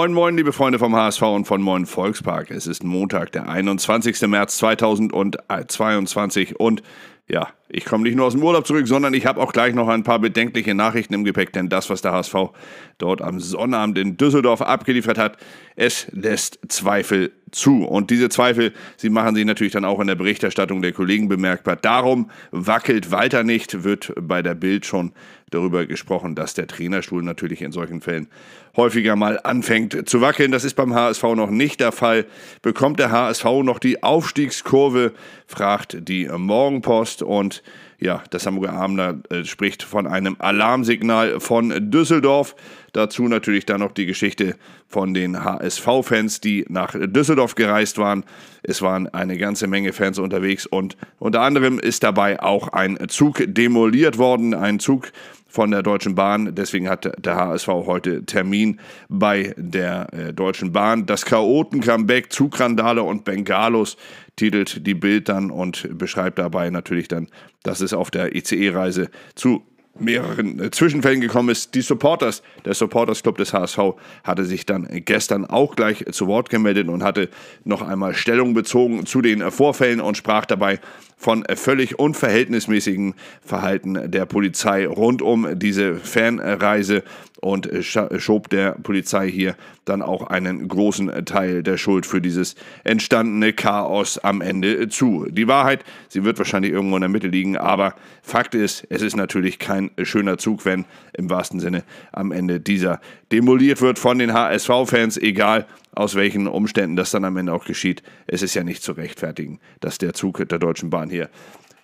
Moin, moin, liebe Freunde vom HSV und von Moin Volkspark. Es ist Montag, der 21. März 2022 und ja, ich komme nicht nur aus dem Urlaub zurück, sondern ich habe auch gleich noch ein paar bedenkliche Nachrichten im Gepäck, denn das, was der HSV dort am Sonnabend in Düsseldorf abgeliefert hat, es lässt Zweifel zu. Und diese Zweifel, sie machen sich natürlich dann auch in der Berichterstattung der Kollegen bemerkbar. Darum wackelt Walter nicht, wird bei der Bild schon darüber gesprochen, dass der Trainerstuhl natürlich in solchen Fällen häufiger mal anfängt zu wackeln. Das ist beim HSV noch nicht der Fall. Bekommt der HSV noch die Aufstiegskurve, fragt die Morgenpost und ja, das Hamburger Abender äh, spricht von einem Alarmsignal von Düsseldorf. Dazu natürlich dann noch die Geschichte von den HSV-Fans, die nach Düsseldorf gereist waren. Es waren eine ganze Menge Fans unterwegs und unter anderem ist dabei auch ein Zug demoliert worden. Ein Zug von der Deutschen Bahn. Deswegen hat der HSV heute Termin bei der äh, Deutschen Bahn. Das Chaoten-Comeback, Zugrandale und Bengalos titelt die Bild dann und beschreibt dabei natürlich dann, dass es auf der ICE-Reise zu mehreren äh, Zwischenfällen gekommen ist. Die Supporters, der Supporters Club des HSV, hatte sich dann gestern auch gleich zu Wort gemeldet und hatte noch einmal Stellung bezogen zu den Vorfällen und sprach dabei von völlig unverhältnismäßigen Verhalten der Polizei rund um diese Fanreise und schob der Polizei hier dann auch einen großen Teil der Schuld für dieses entstandene Chaos am Ende zu. Die Wahrheit, sie wird wahrscheinlich irgendwo in der Mitte liegen, aber Fakt ist, es ist natürlich kein schöner Zug, wenn im wahrsten Sinne am Ende dieser demoliert wird von den HSV-Fans, egal aus welchen Umständen das dann am Ende auch geschieht. Es ist ja nicht zu rechtfertigen, dass der Zug der Deutschen Bahn hier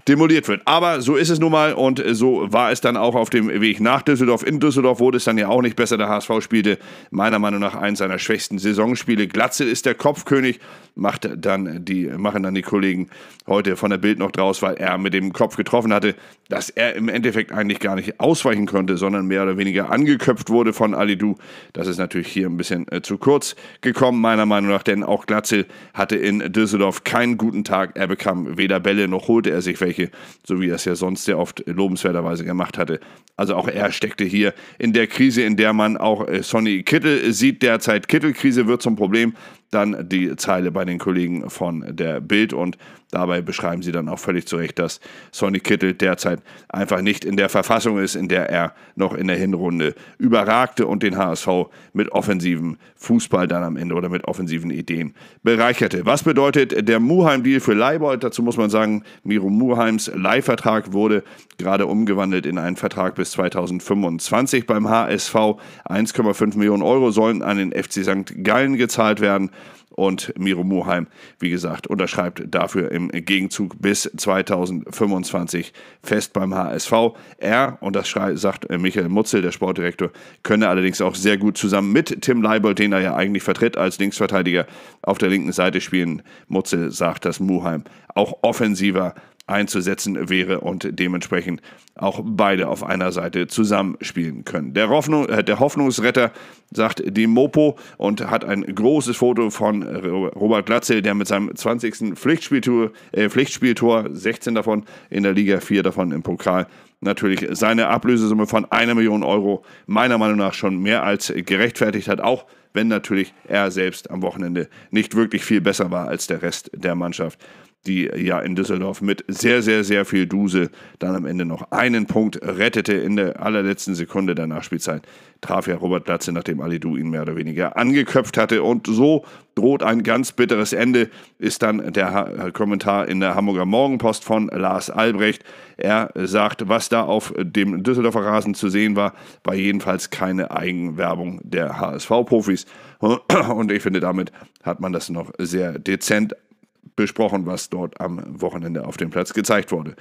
demoliert wird. Aber so ist es nun mal und so war es dann auch auf dem Weg nach Düsseldorf. In Düsseldorf wurde es dann ja auch nicht besser. Der HSV spielte meiner Meinung nach eins seiner schwächsten Saisonspiele. Glatzel ist der Kopfkönig, macht dann die, machen dann die Kollegen heute von der Bild noch draus, weil er mit dem Kopf getroffen hatte, dass er im Endeffekt eigentlich gar nicht ausweichen konnte, sondern mehr oder weniger angeköpft wurde von Alidou. Das ist natürlich hier ein bisschen äh, zu kurz gekommen, meiner Meinung nach, denn auch Glatzel hatte in Düsseldorf keinen guten Tag. Er bekam weder Bälle noch holte er sich welche Oberfläche, so wie er es ja sonst sehr oft lobenswerterweise gemacht hatte. Also auch er steckte hier in der Krise, in der man auch äh, Sonny Kittel sieht derzeit. Kittelkrise wird zum Problem dann die Zeile bei den Kollegen von der Bild und dabei beschreiben sie dann auch völlig zu Recht, dass Sonny Kittel derzeit einfach nicht in der Verfassung ist, in der er noch in der Hinrunde überragte und den HSV mit offensiven Fußball dann am Ende oder mit offensiven Ideen bereicherte. Was bedeutet der Muheim-Deal für Leibold? Dazu muss man sagen, Miro Muheims Leihvertrag wurde gerade umgewandelt in einen Vertrag bis 2025 beim HSV. 1,5 Millionen Euro sollen an den FC St. Gallen gezahlt werden. Und Miro Muheim, wie gesagt, unterschreibt dafür im Gegenzug bis 2025 fest beim HSV. Er, und das sagt Michael Mutzel, der Sportdirektor, könne allerdings auch sehr gut zusammen mit Tim Leibold, den er ja eigentlich vertritt als Linksverteidiger, auf der linken Seite spielen. Mutzel sagt, dass Muheim auch offensiver einzusetzen wäre und dementsprechend auch beide auf einer Seite zusammenspielen können. Der, Hoffnung, äh, der Hoffnungsretter sagt die Mopo und hat ein großes Foto von Robert Glatzel, der mit seinem 20. Pflichtspieltor, äh, Pflichtspieltor 16 davon in der Liga, 4 davon im Pokal, natürlich seine Ablösesumme von einer Million Euro meiner Meinung nach schon mehr als gerechtfertigt hat, auch wenn natürlich er selbst am Wochenende nicht wirklich viel besser war als der Rest der Mannschaft die ja in Düsseldorf mit sehr, sehr, sehr viel Duse dann am Ende noch einen Punkt rettete in der allerletzten Sekunde der Nachspielzeit. Traf ja Robert Platze, nachdem Alidu ihn mehr oder weniger angeköpft hatte. Und so droht ein ganz bitteres Ende, ist dann der Kommentar in der Hamburger Morgenpost von Lars Albrecht. Er sagt, was da auf dem Düsseldorfer Rasen zu sehen war, war jedenfalls keine Eigenwerbung der HSV-Profis. Und ich finde, damit hat man das noch sehr dezent besprochen, was dort am Wochenende auf dem Platz gezeigt wurde.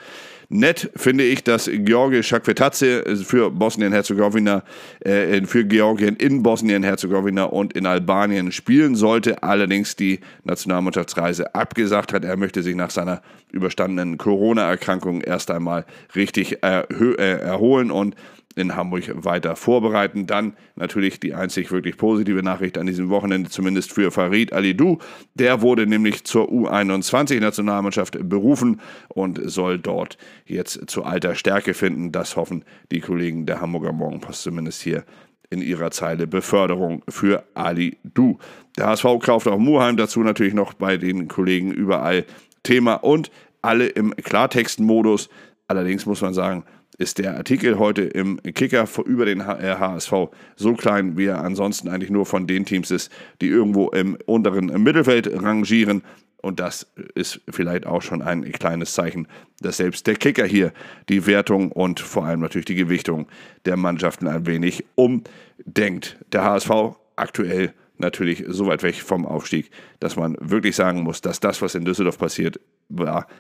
Nett finde ich, dass Georgi Shakvetatze für Bosnien-Herzegowina, äh, für Georgien in Bosnien-Herzegowina und in Albanien spielen sollte, allerdings die Nationalmannschaftsreise abgesagt hat. Er möchte sich nach seiner überstandenen Corona-Erkrankung erst einmal richtig äh, erholen und in Hamburg weiter vorbereiten. Dann natürlich die einzig wirklich positive Nachricht an diesem Wochenende, zumindest für Farid Alidou. Der wurde nämlich zur U21-Nationalmannschaft berufen und soll dort jetzt zu alter Stärke finden. Das hoffen die Kollegen der Hamburger Morgenpost zumindest hier in ihrer Zeile Beförderung für Ali Du. Der HSV kauft auch Muheim, dazu natürlich noch bei den Kollegen überall Thema und alle im Klartextmodus. Allerdings muss man sagen, ist der Artikel heute im Kicker über den HSV äh, so klein, wie er ansonsten eigentlich nur von den Teams ist, die irgendwo im unteren Mittelfeld rangieren. Und das ist vielleicht auch schon ein kleines Zeichen, dass selbst der Kicker hier die Wertung und vor allem natürlich die Gewichtung der Mannschaften ein wenig umdenkt. Der HSV aktuell natürlich so weit weg vom Aufstieg, dass man wirklich sagen muss, dass das, was in Düsseldorf passiert,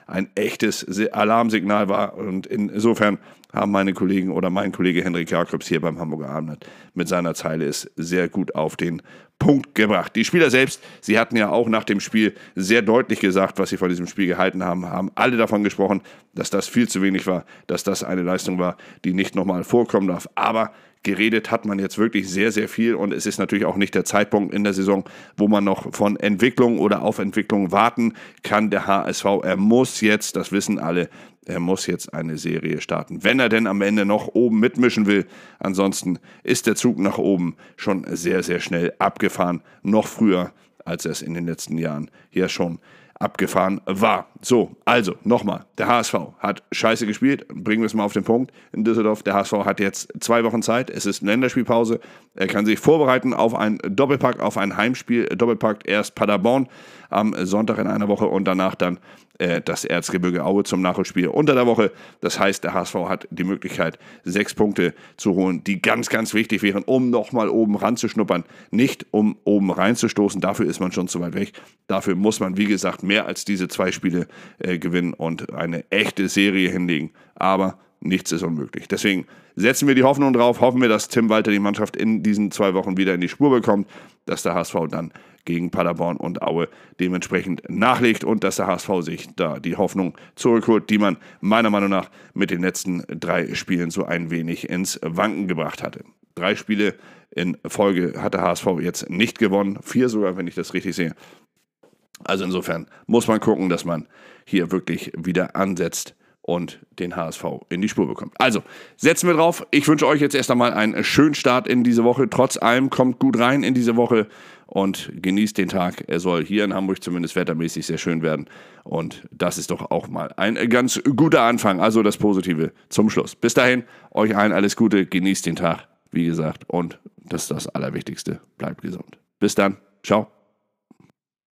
ein echtes Alarmsignal war. Und insofern haben meine Kollegen oder mein Kollege Henrik Jakobs hier beim Hamburger Abend mit seiner Zeile es sehr gut auf den Punkt gebracht. Die Spieler selbst, sie hatten ja auch nach dem Spiel sehr deutlich gesagt, was sie von diesem Spiel gehalten haben, haben alle davon gesprochen, dass das viel zu wenig war, dass das eine Leistung war, die nicht nochmal vorkommen darf. Aber geredet hat man jetzt wirklich sehr, sehr viel und es ist natürlich auch nicht der Zeitpunkt in der Saison, wo man noch von Entwicklung oder auf Entwicklung warten kann. Der HSV, er muss jetzt, das wissen alle, er muss jetzt eine Serie starten, wenn er denn am Ende noch oben mitmischen will. Ansonsten ist der Zug nach oben schon sehr, sehr schnell abgefahren, noch früher, als er es in den letzten Jahren hier schon abgefahren war. So, also nochmal, der HSV hat scheiße gespielt, bringen wir es mal auf den Punkt. In Düsseldorf. Der HSV hat jetzt zwei Wochen Zeit, es ist Länderspielpause, er kann sich vorbereiten auf ein Doppelpack, auf ein Heimspiel, Doppelpack erst Paderborn am Sonntag in einer Woche und danach dann äh, das Erzgebirge Aue zum Nachholspiel unter der Woche. Das heißt, der HSV hat die Möglichkeit, sechs Punkte zu holen, die ganz, ganz wichtig wären, um nochmal oben ranzuschnuppern. Nicht um oben reinzustoßen, dafür ist man schon zu weit weg. Dafür muss man, wie gesagt, mehr als diese zwei Spiele äh, gewinnen und eine echte Serie hinlegen. Aber nichts ist unmöglich. Deswegen setzen wir die Hoffnung drauf, hoffen wir, dass Tim Walter die Mannschaft in diesen zwei Wochen wieder in die Spur bekommt, dass der HSV dann gegen Paderborn und Aue dementsprechend nachlegt und dass der HSV sich da die Hoffnung zurückholt, die man meiner Meinung nach mit den letzten drei Spielen so ein wenig ins Wanken gebracht hatte. Drei Spiele in Folge hat der HSV jetzt nicht gewonnen, vier sogar, wenn ich das richtig sehe. Also insofern muss man gucken, dass man hier wirklich wieder ansetzt und den HSV in die Spur bekommt. Also, setzen wir drauf. Ich wünsche euch jetzt erst einmal einen schönen Start in diese Woche. Trotz allem kommt gut rein in diese Woche und genießt den Tag. Er soll hier in Hamburg zumindest wettermäßig sehr schön werden. Und das ist doch auch mal ein ganz guter Anfang. Also das Positive zum Schluss. Bis dahin, euch allen alles Gute. Genießt den Tag, wie gesagt. Und das ist das Allerwichtigste. Bleibt gesund. Bis dann. Ciao.